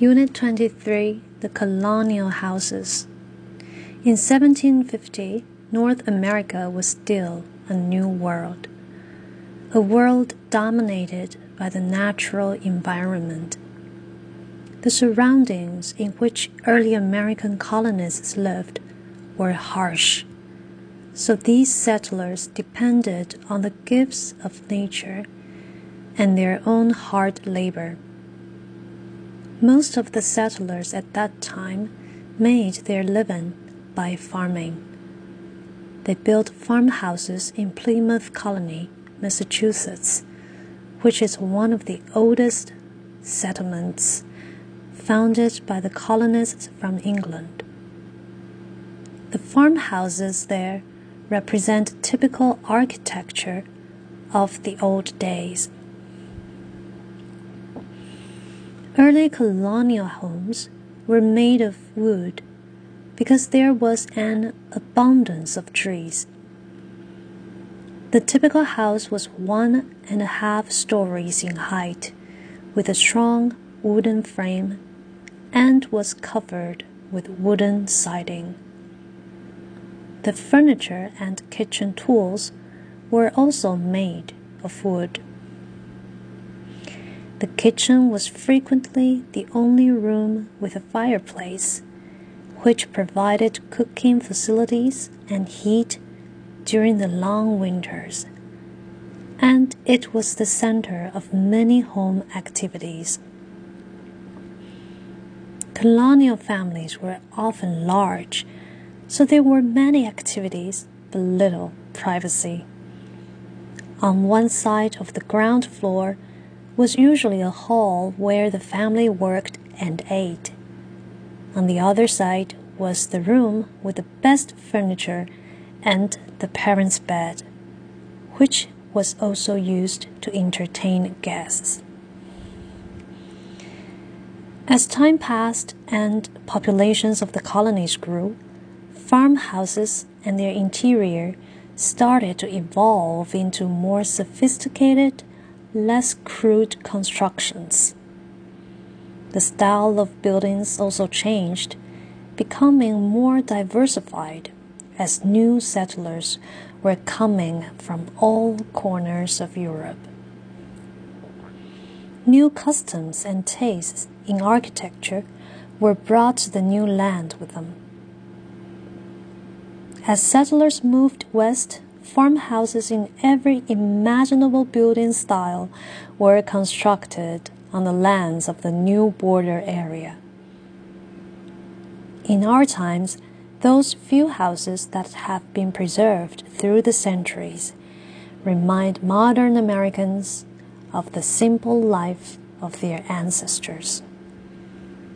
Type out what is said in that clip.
Unit 23 The Colonial Houses. In 1750, North America was still a new world, a world dominated by the natural environment. The surroundings in which early American colonists lived were harsh, so these settlers depended on the gifts of nature and their own hard labor. Most of the settlers at that time made their living by farming. They built farmhouses in Plymouth Colony, Massachusetts, which is one of the oldest settlements founded by the colonists from England. The farmhouses there represent typical architecture of the old days. Early colonial homes were made of wood because there was an abundance of trees. The typical house was one and a half stories in height, with a strong wooden frame, and was covered with wooden siding. The furniture and kitchen tools were also made of wood. The kitchen was frequently the only room with a fireplace, which provided cooking facilities and heat during the long winters, and it was the center of many home activities. Colonial families were often large, so there were many activities but little privacy. On one side of the ground floor, was usually a hall where the family worked and ate. On the other side was the room with the best furniture and the parents' bed, which was also used to entertain guests. As time passed and populations of the colonies grew, farmhouses and their interior started to evolve into more sophisticated less crude constructions. The style of buildings also changed, becoming more diversified as new settlers were coming from all corners of Europe. New customs and tastes in architecture were brought to the new land with them. As settlers moved west, farmhouses in every imaginable building style were constructed on the lands of the new border area. In our times, those few houses that have been preserved through the centuries remind modern Americans of the simple life of their ancestors.